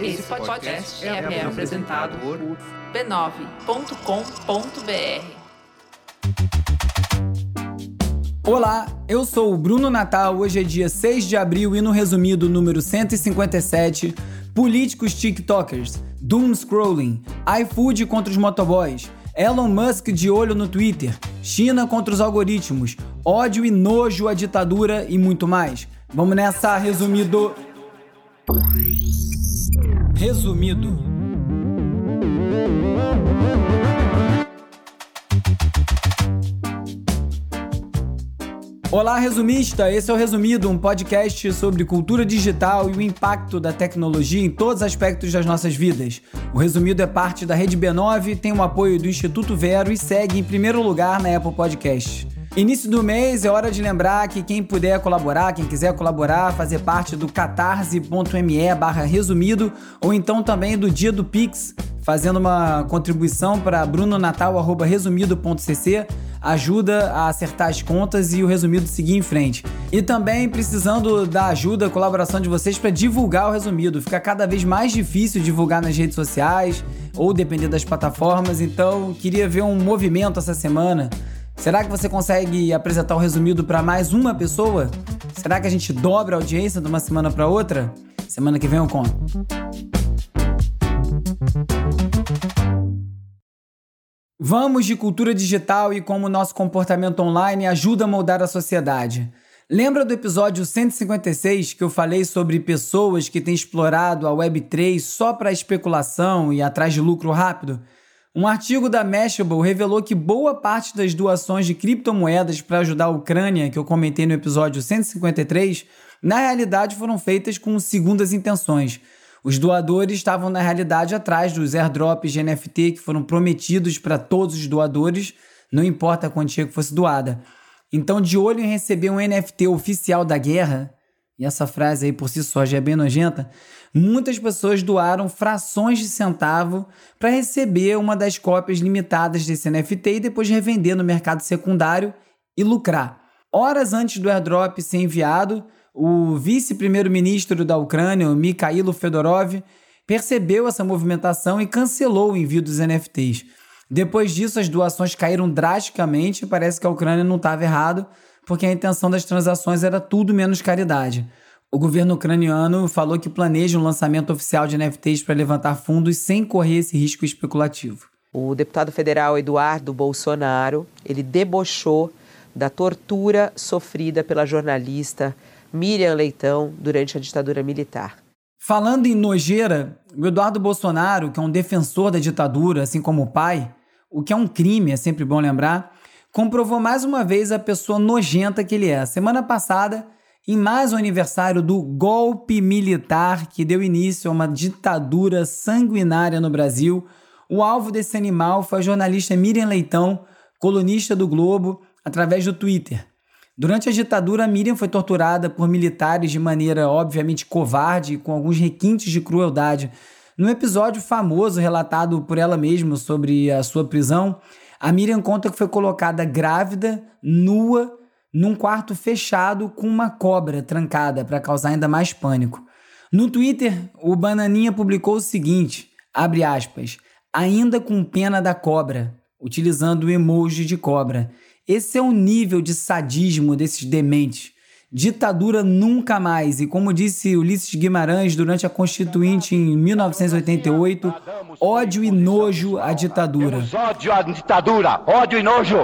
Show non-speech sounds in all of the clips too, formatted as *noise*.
Esse podcast é, é apresentado por b9.com.br. Olá, eu sou o Bruno Natal. Hoje é dia 6 de abril e no resumido número 157, políticos TikTokers, doom scrolling, iFood contra os motoboys, Elon Musk de olho no Twitter, China contra os algoritmos, ódio e nojo à ditadura e muito mais. Vamos nessa, resumido. Resumido. Olá, resumista! Esse é o Resumido, um podcast sobre cultura digital e o impacto da tecnologia em todos os aspectos das nossas vidas. O Resumido é parte da Rede B9, tem o apoio do Instituto Vero e segue em primeiro lugar na Apple Podcast. Início do mês é hora de lembrar que quem puder colaborar, quem quiser colaborar, fazer parte do catarse.me barra resumido ou então também do dia do Pix, fazendo uma contribuição para brunonatal.resumido.cc ajuda a acertar as contas e o resumido seguir em frente. E também precisando da ajuda, colaboração de vocês para divulgar o resumido. Fica cada vez mais difícil divulgar nas redes sociais ou depender das plataformas, então queria ver um movimento essa semana Será que você consegue apresentar o resumido para mais uma pessoa? Será que a gente dobra a audiência de uma semana para outra? Semana que vem eu conto. Vamos de cultura digital e como nosso comportamento online ajuda a moldar a sociedade. Lembra do episódio 156 que eu falei sobre pessoas que têm explorado a Web3 só para especulação e atrás de lucro rápido? Um artigo da Mashable revelou que boa parte das doações de criptomoedas para ajudar a Ucrânia, que eu comentei no episódio 153, na realidade foram feitas com segundas intenções. Os doadores estavam, na realidade, atrás dos airdrops de NFT que foram prometidos para todos os doadores, não importa a quantia que fosse doada. Então, de olho em receber um NFT oficial da guerra, e essa frase aí por si só já é bem nojenta, muitas pessoas doaram frações de centavo para receber uma das cópias limitadas desse NFT e depois revender no mercado secundário e lucrar. Horas antes do airdrop ser enviado, o vice-primeiro-ministro da Ucrânia, Mikhailo Fedorov, percebeu essa movimentação e cancelou o envio dos NFTs. Depois disso, as doações caíram drasticamente e parece que a Ucrânia não estava errado, porque a intenção das transações era tudo menos caridade. O governo ucraniano falou que planeja um lançamento oficial de NFTs para levantar fundos sem correr esse risco especulativo. O deputado federal Eduardo Bolsonaro, ele debochou da tortura sofrida pela jornalista Miriam Leitão durante a ditadura militar. Falando em nojeira, o Eduardo Bolsonaro, que é um defensor da ditadura, assim como o pai, o que é um crime, é sempre bom lembrar, comprovou mais uma vez a pessoa nojenta que ele é. Semana passada, em mais um aniversário do golpe militar que deu início a uma ditadura sanguinária no Brasil, o alvo desse animal foi a jornalista Miriam Leitão, colunista do Globo, através do Twitter. Durante a ditadura, Miriam foi torturada por militares de maneira obviamente covarde e com alguns requintes de crueldade. Num episódio famoso relatado por ela mesma sobre a sua prisão, a Miriam conta que foi colocada grávida, nua, num quarto fechado com uma cobra trancada para causar ainda mais pânico. No Twitter, o Bananinha publicou o seguinte: abre aspas, ainda com pena da cobra, utilizando o emoji de cobra. Esse é o nível de sadismo desses dementes. Ditadura nunca mais. E como disse Ulisses Guimarães durante a Constituinte em 1988, ódio e nojo à ditadura. Temos ódio à ditadura, ódio e nojo.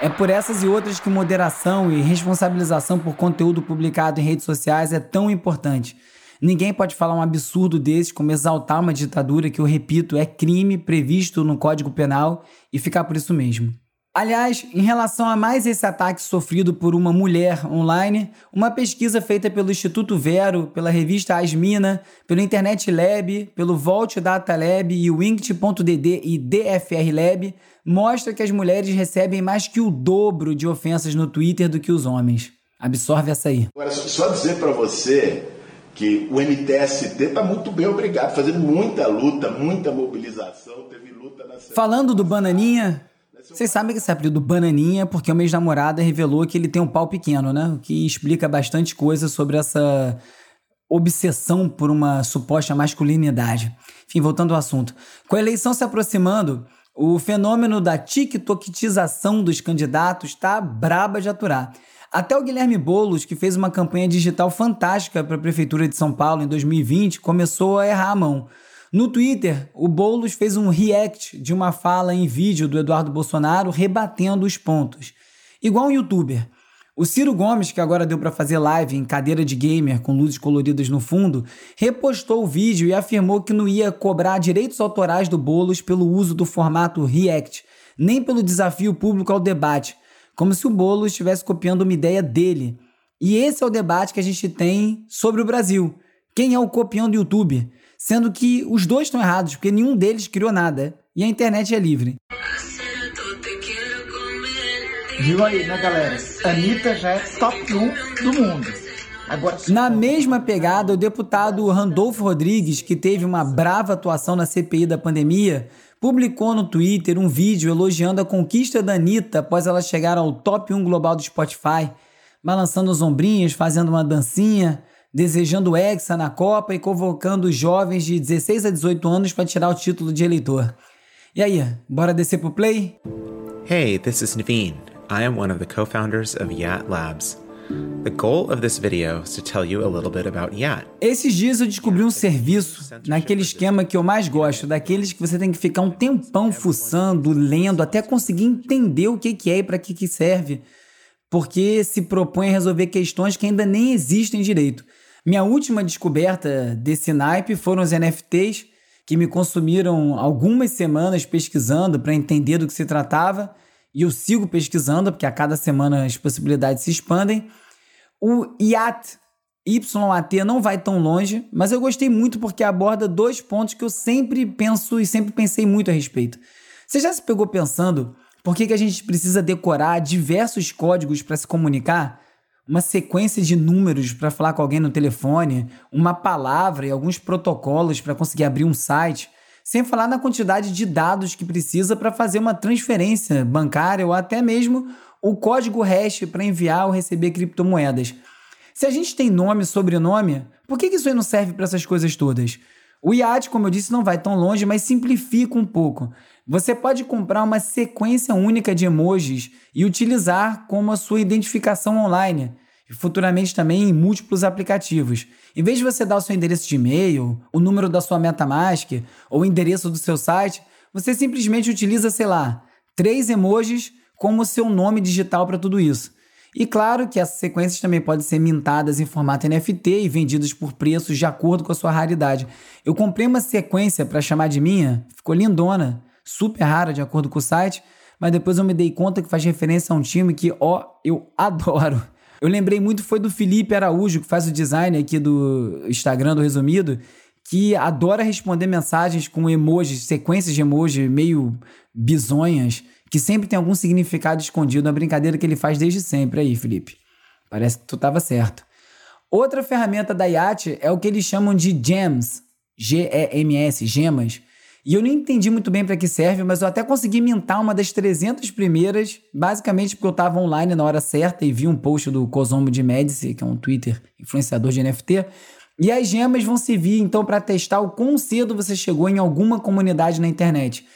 É por essas e outras que moderação e responsabilização por conteúdo publicado em redes sociais é tão importante. Ninguém pode falar um absurdo desse como exaltar uma ditadura que, eu repito, é crime previsto no Código Penal e ficar por isso mesmo. Aliás, em relação a mais esse ataque sofrido por uma mulher online, uma pesquisa feita pelo Instituto Vero, pela revista Asmina, pelo Internet Lab, pelo Volt Data Lab e o Inct.dd e DFR Lab mostra que as mulheres recebem mais que o dobro de ofensas no Twitter do que os homens. Absorve essa aí. Agora, só dizer para você que o MTST está muito bem, obrigado, fazendo muita luta, muita mobilização, teve luta na Falando do Bananinha, Vocês sabem que esse apelido Bananinha é porque o meu ex-namorada revelou que ele tem um pau pequeno, né? O que explica bastante coisa sobre essa obsessão por uma suposta masculinidade. Enfim, voltando ao assunto. Com a eleição se aproximando, o fenômeno da tiktokização dos candidatos está braba de aturar. Até o Guilherme Boulos, que fez uma campanha digital fantástica para a Prefeitura de São Paulo em 2020, começou a errar a mão. No Twitter, o Boulos fez um react de uma fala em vídeo do Eduardo Bolsonaro rebatendo os pontos. Igual um youtuber. O Ciro Gomes, que agora deu para fazer live em cadeira de gamer com luzes coloridas no fundo, repostou o vídeo e afirmou que não ia cobrar direitos autorais do Boulos pelo uso do formato React, nem pelo desafio público ao debate, como se o Boulos estivesse copiando uma ideia dele. E esse é o debate que a gente tem sobre o Brasil. Quem é o copião do YouTube? Sendo que os dois estão errados, porque nenhum deles criou nada. E a internet é livre. Viu aí, né, galera? Anitta já é top 1 do mundo. Agora, Na mesma pegada, o deputado Randolfo Rodrigues, que teve uma brava atuação na CPI da pandemia, publicou no Twitter um vídeo elogiando a conquista da Anitta após ela chegar ao top 1 global do Spotify, balançando os ombrinhos, fazendo uma dancinha, desejando hexa na Copa e convocando os jovens de 16 a 18 anos para tirar o título de eleitor. E aí, bora descer pro play? Hey, this is Naveen. I am one of the co founders of Yat Labs. The goal of this video is to tell you a little bit about Yat. Esses dias eu descobri um serviço naquele esquema que eu mais gosto, daqueles que você tem que ficar um tempão fuçando, lendo, até conseguir entender o que é e para que serve, porque se propõe a resolver questões que ainda nem existem direito. Minha última descoberta desse naipe foram os NFTs, que me consumiram algumas semanas pesquisando para entender do que se tratava, e eu sigo pesquisando, porque a cada semana as possibilidades se expandem. O IAT, YAT não vai tão longe, mas eu gostei muito porque aborda dois pontos que eu sempre penso e sempre pensei muito a respeito. Você já se pegou pensando por que, que a gente precisa decorar diversos códigos para se comunicar? Uma sequência de números para falar com alguém no telefone, uma palavra e alguns protocolos para conseguir abrir um site sem falar na quantidade de dados que precisa para fazer uma transferência bancária ou até mesmo o código hash para enviar ou receber criptomoedas. Se a gente tem nome e sobrenome, por que isso aí não serve para essas coisas todas? O IAT, como eu disse, não vai tão longe, mas simplifica um pouco. Você pode comprar uma sequência única de emojis e utilizar como a sua identificação online e futuramente também em múltiplos aplicativos. Em vez de você dar o seu endereço de e-mail, o número da sua MetaMask ou o endereço do seu site, você simplesmente utiliza, sei lá, três emojis como seu nome digital para tudo isso. E claro que essas sequências também podem ser mintadas em formato NFT e vendidas por preços de acordo com a sua raridade. Eu comprei uma sequência para chamar de minha, ficou lindona, super rara de acordo com o site, mas depois eu me dei conta que faz referência a um time que, ó, eu *laughs* adoro. Eu lembrei muito foi do Felipe Araújo, que faz o design aqui do Instagram do Resumido, que adora responder mensagens com emojis, sequências de emoji meio bizonhas, que sempre tem algum significado escondido, uma brincadeira que ele faz desde sempre aí, Felipe. Parece que tu estava certo. Outra ferramenta da IAT é o que eles chamam de gems, G-E-M-S, gemas, e eu não entendi muito bem para que serve, mas eu até consegui mintar uma das 300 primeiras, basicamente porque eu estava online na hora certa e vi um post do Cosomo de Medici, que é um Twitter influenciador de NFT. E as gemas vão servir então para testar o quão cedo você chegou em alguma comunidade na internet.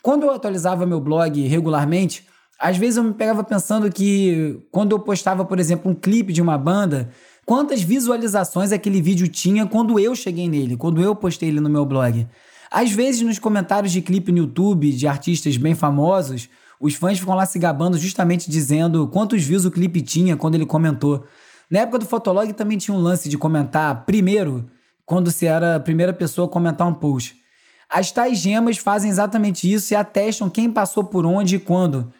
Quando eu atualizava meu blog regularmente, às vezes eu me pegava pensando que quando eu postava, por exemplo, um clipe de uma banda, quantas visualizações aquele vídeo tinha quando eu cheguei nele, quando eu postei ele no meu blog. Às vezes, nos comentários de clipe no YouTube de artistas bem famosos, os fãs ficam lá se gabando justamente dizendo quantos views o clipe tinha quando ele comentou. Na época do Fotolog também tinha um lance de comentar primeiro, quando você era a primeira pessoa a comentar um post. As tais gemas fazem exatamente isso e atestam quem passou por onde e quando.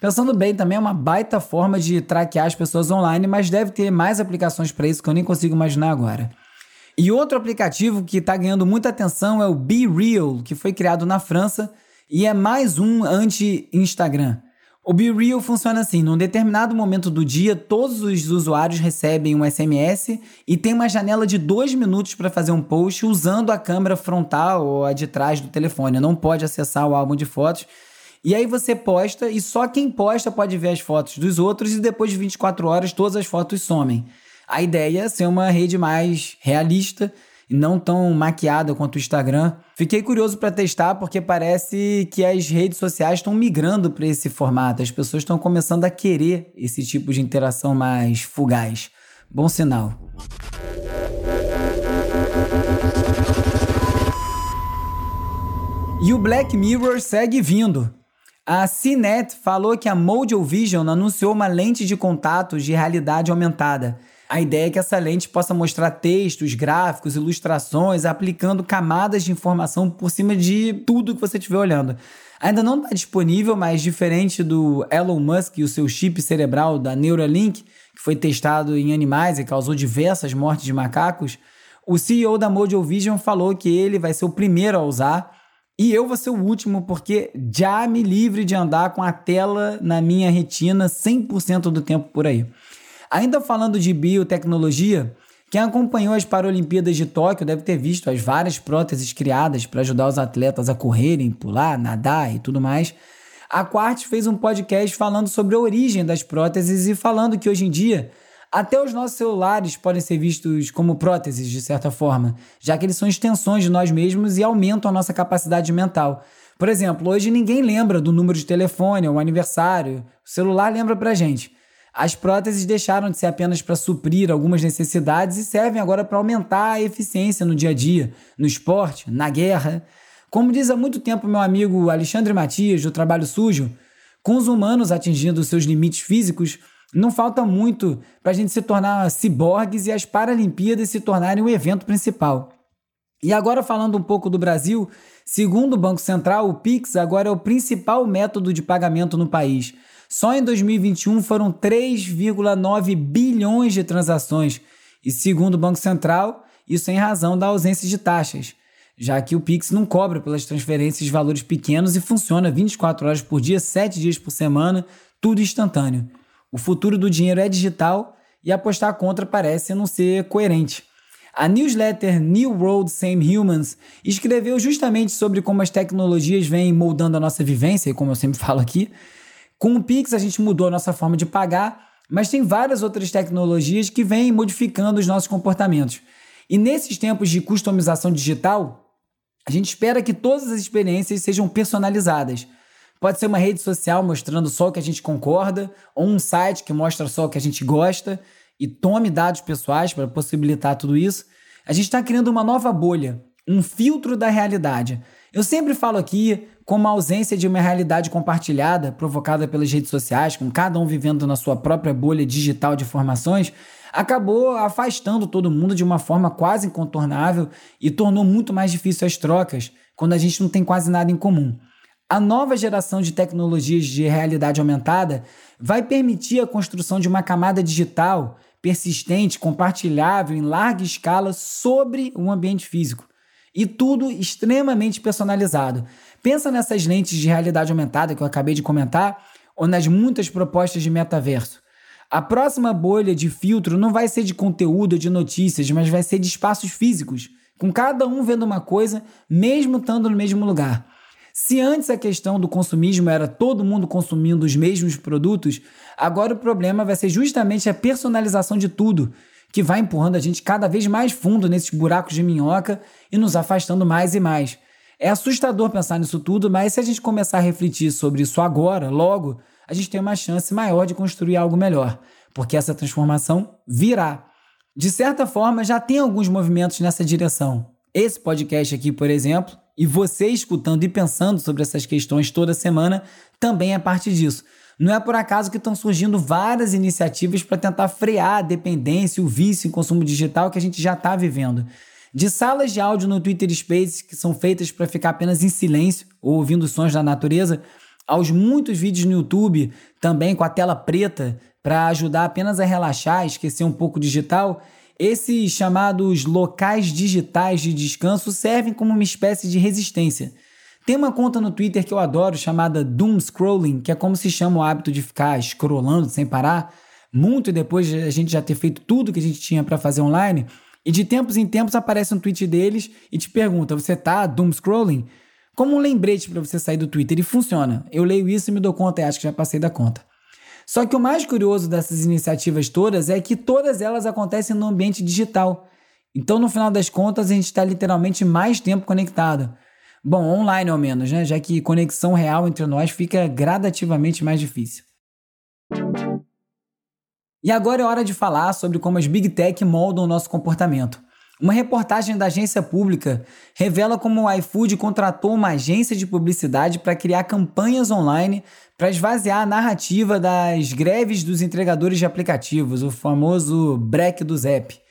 Pensando bem, também é uma baita forma de traquear as pessoas online, mas deve ter mais aplicações para isso que eu nem consigo imaginar agora. E outro aplicativo que está ganhando muita atenção é o Be Real, que foi criado na França e é mais um anti-Instagram. O Be Real funciona assim: num determinado momento do dia, todos os usuários recebem um SMS e tem uma janela de dois minutos para fazer um post usando a câmera frontal ou a de trás do telefone. Não pode acessar o álbum de fotos. E aí você posta e só quem posta pode ver as fotos dos outros e depois de 24 horas todas as fotos somem. A ideia é ser uma rede mais realista e não tão maquiada quanto o Instagram. Fiquei curioso para testar porque parece que as redes sociais estão migrando para esse formato. As pessoas estão começando a querer esse tipo de interação mais fugaz. Bom sinal. E o Black Mirror segue vindo. A CNET falou que a Mojo Vision anunciou uma lente de contatos de realidade aumentada. A ideia é que essa lente possa mostrar textos, gráficos, ilustrações, aplicando camadas de informação por cima de tudo que você estiver olhando. Ainda não está disponível, mas diferente do Elon Musk e o seu chip cerebral da Neuralink, que foi testado em animais e causou diversas mortes de macacos, o CEO da Mojo Vision falou que ele vai ser o primeiro a usar e eu vou ser o último porque já me livre de andar com a tela na minha retina 100% do tempo por aí. Ainda falando de biotecnologia, quem acompanhou as Paralimpíadas de Tóquio deve ter visto as várias próteses criadas para ajudar os atletas a correrem, pular, nadar e tudo mais. A Quartz fez um podcast falando sobre a origem das próteses e falando que hoje em dia até os nossos celulares podem ser vistos como próteses, de certa forma, já que eles são extensões de nós mesmos e aumentam a nossa capacidade mental. Por exemplo, hoje ninguém lembra do número de telefone ou aniversário, o celular lembra pra gente. As próteses deixaram de ser apenas para suprir algumas necessidades e servem agora para aumentar a eficiência no dia a dia, no esporte, na guerra. Como diz há muito tempo meu amigo Alexandre Matias, do Trabalho Sujo, com os humanos atingindo seus limites físicos, não falta muito para a gente se tornar ciborgues e as Paralimpíadas se tornarem o evento principal. E agora falando um pouco do Brasil, segundo o Banco Central, o Pix agora é o principal método de pagamento no país. Só em 2021 foram 3,9 bilhões de transações. E segundo o Banco Central, isso em razão da ausência de taxas, já que o Pix não cobra pelas transferências de valores pequenos e funciona 24 horas por dia, 7 dias por semana, tudo instantâneo. O futuro do dinheiro é digital e apostar contra parece não ser coerente. A newsletter New World Same Humans escreveu justamente sobre como as tecnologias vêm moldando a nossa vivência, e como eu sempre falo aqui. Com o Pix a gente mudou a nossa forma de pagar, mas tem várias outras tecnologias que vêm modificando os nossos comportamentos. E nesses tempos de customização digital, a gente espera que todas as experiências sejam personalizadas Pode ser uma rede social mostrando só o que a gente concorda, ou um site que mostra só o que a gente gosta e tome dados pessoais para possibilitar tudo isso. A gente está criando uma nova bolha, um filtro da realidade. Eu sempre falo aqui como a ausência de uma realidade compartilhada, provocada pelas redes sociais, com cada um vivendo na sua própria bolha digital de informações, acabou afastando todo mundo de uma forma quase incontornável e tornou muito mais difícil as trocas quando a gente não tem quase nada em comum. A nova geração de tecnologias de realidade aumentada vai permitir a construção de uma camada digital persistente, compartilhável em larga escala sobre o ambiente físico. E tudo extremamente personalizado. Pensa nessas lentes de realidade aumentada que eu acabei de comentar, ou nas muitas propostas de metaverso. A próxima bolha de filtro não vai ser de conteúdo ou de notícias, mas vai ser de espaços físicos, com cada um vendo uma coisa, mesmo estando no mesmo lugar. Se antes a questão do consumismo era todo mundo consumindo os mesmos produtos, agora o problema vai ser justamente a personalização de tudo, que vai empurrando a gente cada vez mais fundo nesses buracos de minhoca e nos afastando mais e mais. É assustador pensar nisso tudo, mas se a gente começar a refletir sobre isso agora, logo, a gente tem uma chance maior de construir algo melhor, porque essa transformação virá. De certa forma, já tem alguns movimentos nessa direção. Esse podcast aqui, por exemplo, e você escutando e pensando sobre essas questões toda semana também é parte disso. Não é por acaso que estão surgindo várias iniciativas para tentar frear a dependência, o vício em consumo digital que a gente já está vivendo. De salas de áudio no Twitter Spaces que são feitas para ficar apenas em silêncio ou ouvindo sons da natureza, aos muitos vídeos no YouTube também com a tela preta para ajudar apenas a relaxar, esquecer um pouco digital esses chamados locais digitais de descanso servem como uma espécie de resistência. Tem uma conta no Twitter que eu adoro chamada Doom Scrolling, que é como se chama o hábito de ficar scrollando sem parar, muito depois de a gente já ter feito tudo que a gente tinha para fazer online. E de tempos em tempos aparece um tweet deles e te pergunta: você tá doom scrolling? como um lembrete para você sair do Twitter e funciona. Eu leio isso e me dou conta e acho que já passei da conta. Só que o mais curioso dessas iniciativas todas é que todas elas acontecem no ambiente digital. Então, no final das contas, a gente está literalmente mais tempo conectado. Bom, online ao menos, né? Já que conexão real entre nós fica gradativamente mais difícil. E agora é hora de falar sobre como as Big Tech moldam o nosso comportamento. Uma reportagem da agência pública revela como o iFood contratou uma agência de publicidade para criar campanhas online para esvaziar a narrativa das greves dos entregadores de aplicativos, o famoso break do Zap.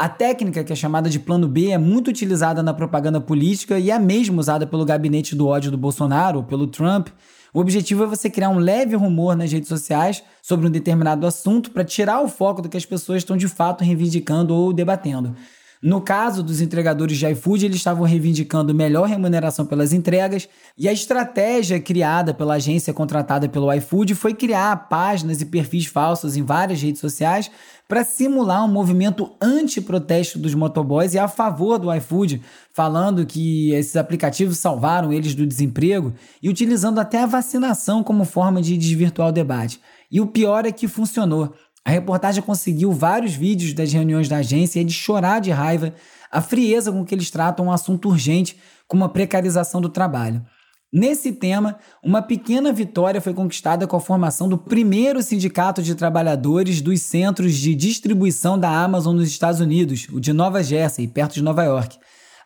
A técnica, que é chamada de plano B, é muito utilizada na propaganda política e é mesmo usada pelo gabinete do ódio do Bolsonaro, pelo Trump. O objetivo é você criar um leve rumor nas redes sociais sobre um determinado assunto para tirar o foco do que as pessoas estão de fato reivindicando ou debatendo. No caso dos entregadores de iFood, eles estavam reivindicando melhor remuneração pelas entregas, e a estratégia criada pela agência contratada pelo iFood foi criar páginas e perfis falsos em várias redes sociais para simular um movimento anti-protesto dos motoboys e a favor do iFood, falando que esses aplicativos salvaram eles do desemprego e utilizando até a vacinação como forma de desvirtuar o debate. E o pior é que funcionou. A reportagem conseguiu vários vídeos das reuniões da agência e é de chorar de raiva a frieza com que eles tratam um assunto urgente como a precarização do trabalho. Nesse tema, uma pequena vitória foi conquistada com a formação do primeiro sindicato de trabalhadores dos centros de distribuição da Amazon nos Estados Unidos, o de Nova Jersey, perto de Nova York.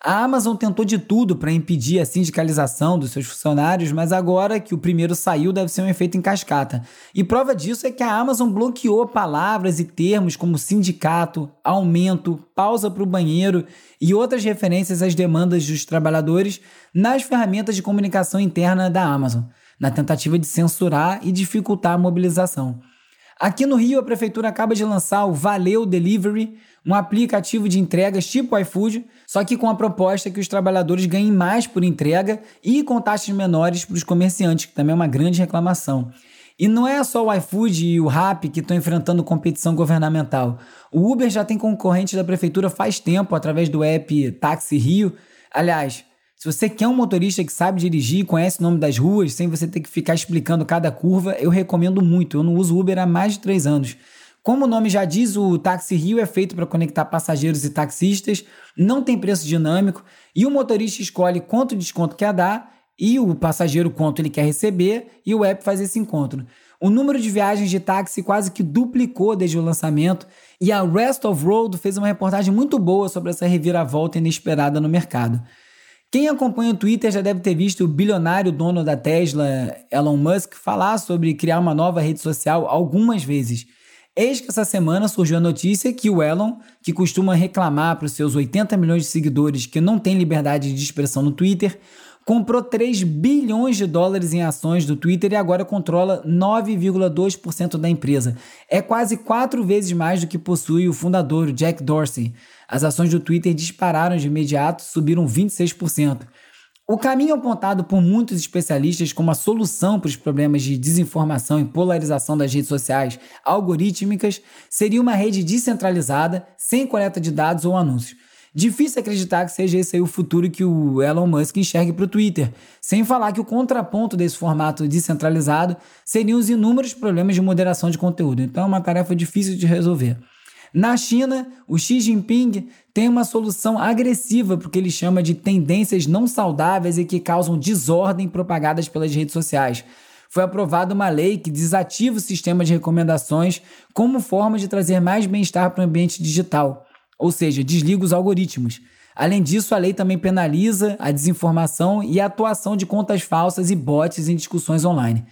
A Amazon tentou de tudo para impedir a sindicalização dos seus funcionários, mas agora que o primeiro saiu, deve ser um efeito em cascata. E prova disso é que a Amazon bloqueou palavras e termos como sindicato, aumento, pausa para o banheiro e outras referências às demandas dos trabalhadores nas ferramentas de comunicação interna da Amazon, na tentativa de censurar e dificultar a mobilização. Aqui no Rio, a prefeitura acaba de lançar o Valeu Delivery, um aplicativo de entregas tipo iFood, só que com a proposta que os trabalhadores ganhem mais por entrega e com taxas menores para os comerciantes, que também é uma grande reclamação. E não é só o iFood e o Rappi que estão enfrentando competição governamental. O Uber já tem concorrente da prefeitura faz tempo através do app Táxi Rio. Aliás, se você quer um motorista que sabe dirigir e conhece o nome das ruas, sem você ter que ficar explicando cada curva, eu recomendo muito. Eu não uso Uber há mais de três anos. Como o nome já diz, o Táxi Rio é feito para conectar passageiros e taxistas, não tem preço dinâmico e o motorista escolhe quanto desconto quer dar e o passageiro quanto ele quer receber e o app faz esse encontro. O número de viagens de táxi quase que duplicou desde o lançamento e a Rest of Road fez uma reportagem muito boa sobre essa reviravolta inesperada no mercado. Quem acompanha o Twitter já deve ter visto o bilionário dono da Tesla, Elon Musk, falar sobre criar uma nova rede social algumas vezes. Eis que essa semana surgiu a notícia que o Elon, que costuma reclamar para os seus 80 milhões de seguidores que não tem liberdade de expressão no Twitter, comprou 3 bilhões de dólares em ações do Twitter e agora controla 9,2% da empresa. É quase quatro vezes mais do que possui o fundador, Jack Dorsey. As ações do Twitter dispararam de imediato, subiram 26%. O caminho apontado por muitos especialistas como a solução para os problemas de desinformação e polarização das redes sociais algorítmicas seria uma rede descentralizada, sem coleta de dados ou anúncios. Difícil acreditar que seja esse aí o futuro que o Elon Musk enxergue para o Twitter, sem falar que o contraponto desse formato descentralizado seriam os inúmeros problemas de moderação de conteúdo. Então é uma tarefa difícil de resolver. Na China, o Xi Jinping tem uma solução agressiva para o que ele chama de tendências não saudáveis e que causam desordem propagadas pelas redes sociais. Foi aprovada uma lei que desativa o sistema de recomendações como forma de trazer mais bem-estar para o ambiente digital, ou seja, desliga os algoritmos. Além disso, a lei também penaliza a desinformação e a atuação de contas falsas e bots em discussões online.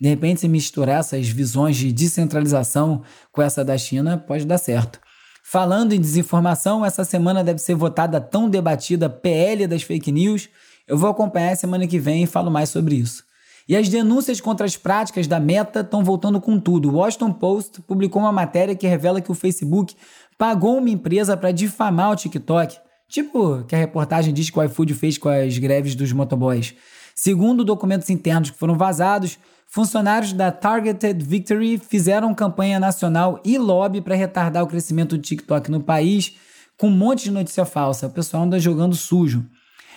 De repente, se misturar essas visões de descentralização com essa da China, pode dar certo. Falando em desinformação, essa semana deve ser votada a tão debatida PL das fake news. Eu vou acompanhar semana que vem e falo mais sobre isso. E as denúncias contra as práticas da Meta estão voltando com tudo. O Washington Post publicou uma matéria que revela que o Facebook pagou uma empresa para difamar o TikTok. Tipo que a reportagem diz que o iFood fez com as greves dos motoboys. Segundo documentos internos que foram vazados, funcionários da Targeted Victory fizeram campanha nacional e lobby para retardar o crescimento do TikTok no país com um monte de notícia falsa. O pessoal anda jogando sujo.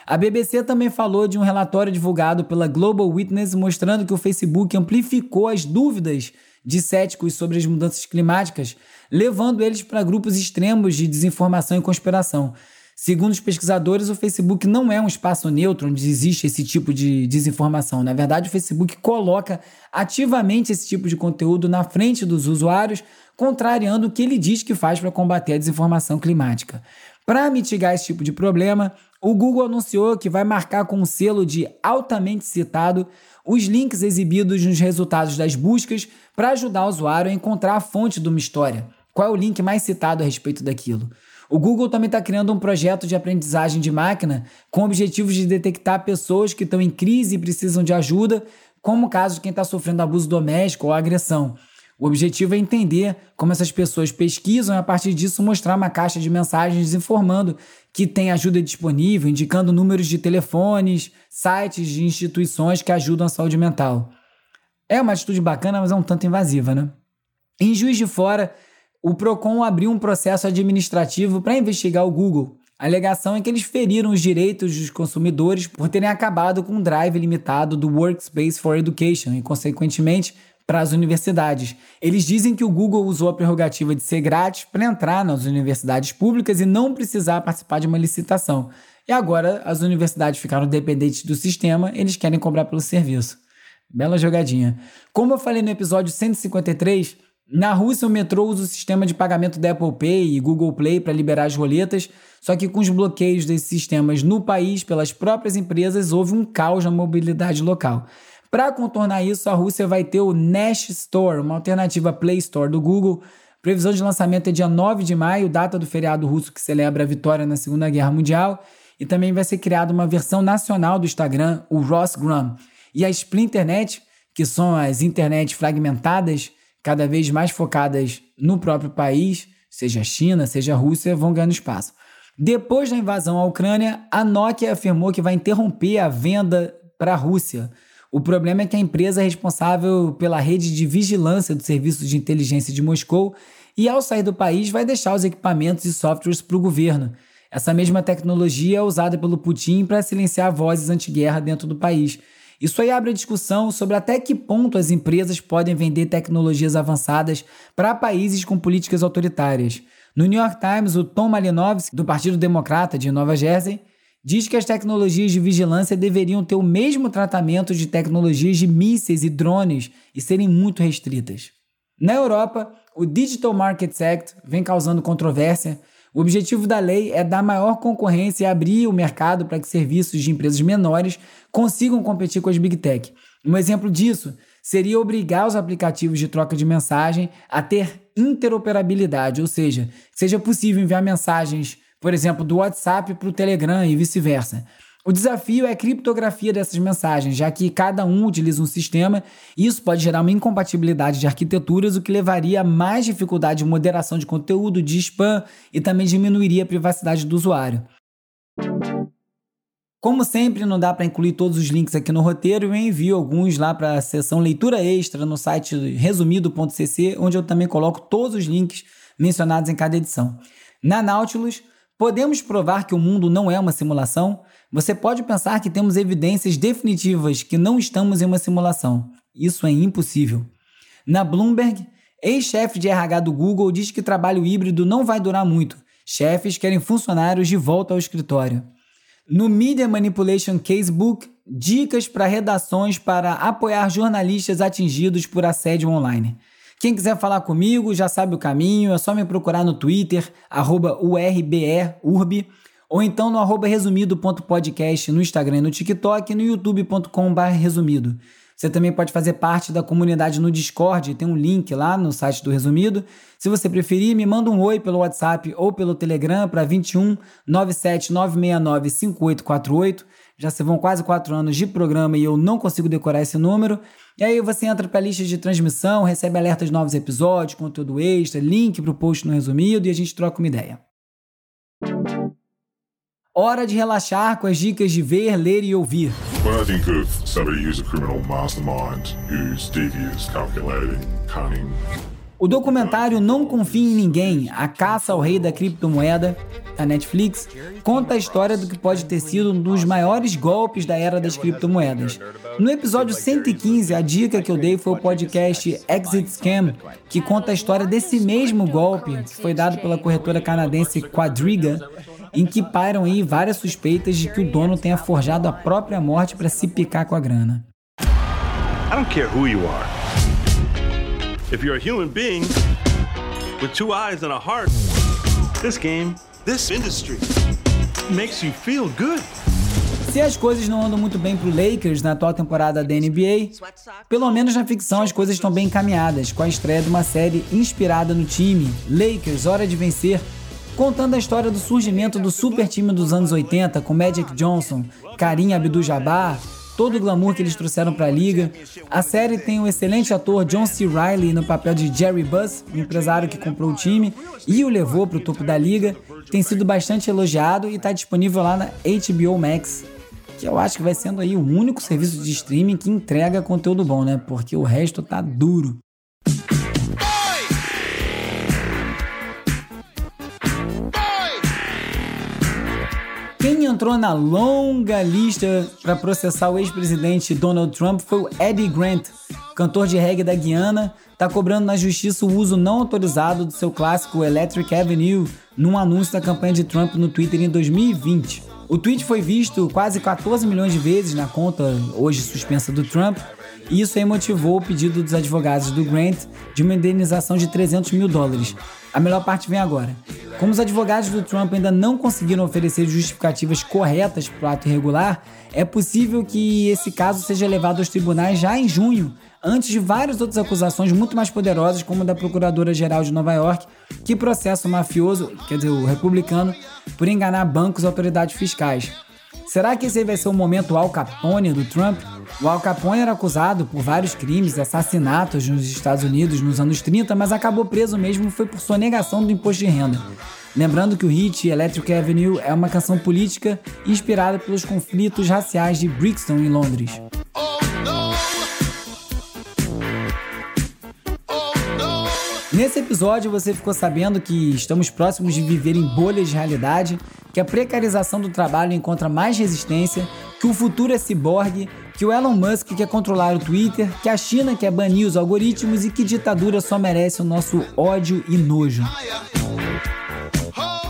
A BBC também falou de um relatório divulgado pela Global Witness mostrando que o Facebook amplificou as dúvidas de céticos sobre as mudanças climáticas, levando eles para grupos extremos de desinformação e conspiração. Segundo os pesquisadores, o Facebook não é um espaço neutro onde existe esse tipo de desinformação. Na verdade, o Facebook coloca ativamente esse tipo de conteúdo na frente dos usuários, contrariando o que ele diz que faz para combater a desinformação climática. Para mitigar esse tipo de problema, o Google anunciou que vai marcar com um selo de altamente citado os links exibidos nos resultados das buscas para ajudar o usuário a encontrar a fonte de uma história. Qual é o link mais citado a respeito daquilo? O Google também está criando um projeto de aprendizagem de máquina com objetivos de detectar pessoas que estão em crise e precisam de ajuda, como o caso de quem está sofrendo abuso doméstico ou agressão. O objetivo é entender como essas pessoas pesquisam e, a partir disso, mostrar uma caixa de mensagens informando que tem ajuda disponível, indicando números de telefones, sites de instituições que ajudam a saúde mental. É uma atitude bacana, mas é um tanto invasiva, né? Em Juiz de Fora, o Procon abriu um processo administrativo para investigar o Google. A alegação é que eles feriram os direitos dos consumidores por terem acabado com o drive limitado do Workspace for Education e, consequentemente, para as universidades. Eles dizem que o Google usou a prerrogativa de ser grátis para entrar nas universidades públicas e não precisar participar de uma licitação. E agora as universidades ficaram dependentes do sistema, eles querem cobrar pelo serviço. Bela jogadinha. Como eu falei no episódio 153, na Rússia, o metrô usa o sistema de pagamento da Apple Pay e Google Play para liberar as roletas, só que com os bloqueios desses sistemas no país pelas próprias empresas, houve um caos na mobilidade local. Para contornar isso, a Rússia vai ter o Nash Store, uma alternativa Play Store do Google. Previsão de lançamento é dia 9 de maio, data do feriado russo que celebra a vitória na Segunda Guerra Mundial. E também vai ser criada uma versão nacional do Instagram, o Rossgram. E a Splinternet, que são as internet fragmentadas, cada vez mais focadas no próprio país, seja a China, seja a Rússia, vão ganhando espaço. Depois da invasão à Ucrânia, a Nokia afirmou que vai interromper a venda para a Rússia. O problema é que a empresa é responsável pela rede de vigilância do Serviço de Inteligência de Moscou e, ao sair do país, vai deixar os equipamentos e softwares para o governo. Essa mesma tecnologia é usada pelo Putin para silenciar vozes anti-guerra dentro do país. Isso aí abre a discussão sobre até que ponto as empresas podem vender tecnologias avançadas para países com políticas autoritárias. No New York Times, o Tom Malinowski, do Partido Democrata de Nova Jersey, diz que as tecnologias de vigilância deveriam ter o mesmo tratamento de tecnologias de mísseis e drones e serem muito restritas. Na Europa, o Digital Markets Act vem causando controvérsia o objetivo da lei é dar maior concorrência e abrir o mercado para que serviços de empresas menores consigam competir com as Big Tech. Um exemplo disso seria obrigar os aplicativos de troca de mensagem a ter interoperabilidade, ou seja, seja possível enviar mensagens, por exemplo, do WhatsApp para o Telegram e vice-versa. O desafio é a criptografia dessas mensagens, já que cada um utiliza um sistema e isso pode gerar uma incompatibilidade de arquiteturas, o que levaria a mais dificuldade de moderação de conteúdo, de spam e também diminuiria a privacidade do usuário. Como sempre, não dá para incluir todos os links aqui no roteiro, eu envio alguns lá para a seção leitura extra no site resumido.cc, onde eu também coloco todos os links mencionados em cada edição. Na Nautilus, podemos provar que o mundo não é uma simulação? Você pode pensar que temos evidências definitivas que não estamos em uma simulação. Isso é impossível. Na Bloomberg, ex-chefe de RH do Google diz que trabalho híbrido não vai durar muito. Chefes querem funcionários de volta ao escritório. No Media Manipulation Casebook, dicas para redações para apoiar jornalistas atingidos por assédio online. Quem quiser falar comigo já sabe o caminho, é só me procurar no Twitter, arroba URBE, ou então no arroba resumido.podcast no Instagram e no TikTok e no youtube.com.br resumido. Você também pode fazer parte da comunidade no Discord, tem um link lá no site do Resumido. Se você preferir, me manda um oi pelo WhatsApp ou pelo Telegram para 21 97 969 5848. Já se vão quase quatro anos de programa e eu não consigo decorar esse número. E aí você entra para a lista de transmissão, recebe alertas de novos episódios, conteúdo extra, link para o post no Resumido e a gente troca uma ideia. Hora de relaxar com as dicas de ver, ler e ouvir. When I think of somebody who's a criminal mastermind, who's devious, calculating, cunning. O documentário Não Confie em Ninguém, A Caça ao Rei da Criptomoeda, da Netflix, conta a história do que pode ter sido um dos maiores golpes da era das criptomoedas. No episódio 115, a dica que eu dei foi o podcast Exit Scam, que conta a história desse mesmo golpe que foi dado pela corretora canadense Quadriga, em que pairam aí várias suspeitas de que o dono tenha forjado a própria morte para se picar com a grana. I don't care who you are. If you're a human being with two eyes and a heart, this game, this industry makes you feel good. Se as coisas não andam muito bem pro Lakers na atual temporada da NBA, pelo menos na ficção as coisas estão bem encaminhadas, com a estreia de uma série inspirada no time, Lakers Hora de Vencer, contando a história do surgimento do super time dos anos 80 com Magic Johnson, Karim Abdul-Jabbar, todo o glamour que eles trouxeram para a liga. A série tem o excelente ator John C. Reilly no papel de Jerry Buss, o empresário que comprou o time e o levou para o topo da liga. Tem sido bastante elogiado e está disponível lá na HBO Max, que eu acho que vai sendo aí o único serviço de streaming que entrega conteúdo bom, né? Porque o resto tá duro. Entrou na longa lista para processar o ex-presidente Donald Trump foi o Eddie Grant, cantor de reggae da Guiana, está cobrando na justiça o uso não autorizado do seu clássico Electric Avenue num anúncio da campanha de Trump no Twitter em 2020. O tweet foi visto quase 14 milhões de vezes na conta hoje suspensa do Trump, e isso aí motivou o pedido dos advogados do Grant de uma indenização de 300 mil dólares. A melhor parte vem agora. Como os advogados do Trump ainda não conseguiram oferecer justificativas corretas para o ato irregular, é possível que esse caso seja levado aos tribunais já em junho, antes de várias outras acusações muito mais poderosas, como a da Procuradora-Geral de Nova York, que processa o mafioso, quer dizer, o republicano, por enganar bancos e autoridades fiscais. Será que esse vai ser o momento Al Capone do Trump? O Al Capone era acusado por vários crimes, assassinatos nos Estados Unidos nos anos 30, mas acabou preso mesmo foi por sua negação do imposto de renda. Lembrando que o hit Electric Avenue é uma canção política inspirada pelos conflitos raciais de Brixton em Londres. Nesse episódio você ficou sabendo que estamos próximos de viver em bolhas de realidade, que a precarização do trabalho encontra mais resistência, que o futuro é ciborgue, que o Elon Musk quer controlar o Twitter, que a China quer banir os algoritmos e que ditadura só merece o nosso ódio e nojo.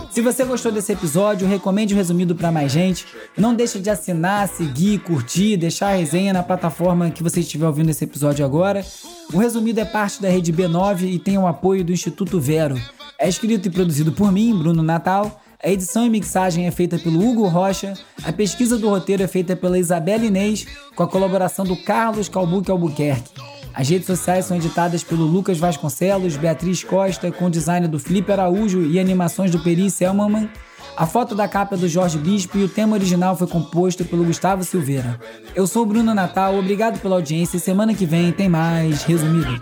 Se você gostou desse episódio, recomende o resumido para mais gente. Não deixe de assinar, seguir, curtir, deixar a resenha na plataforma que você estiver ouvindo esse episódio agora. O resumido é parte da rede B9 e tem o apoio do Instituto Vero. É escrito e produzido por mim, Bruno Natal. A edição e mixagem é feita pelo Hugo Rocha. A pesquisa do roteiro é feita pela Isabela Inês, com a colaboração do Carlos Calbuque Albuquerque. As redes sociais são editadas pelo Lucas Vasconcelos, Beatriz Costa, com design do Felipe Araújo e animações do Peri Selmanman. A foto da capa é do Jorge Bispo e o tema original foi composto pelo Gustavo Silveira. Eu sou Bruno Natal, obrigado pela audiência e semana que vem tem mais resumido.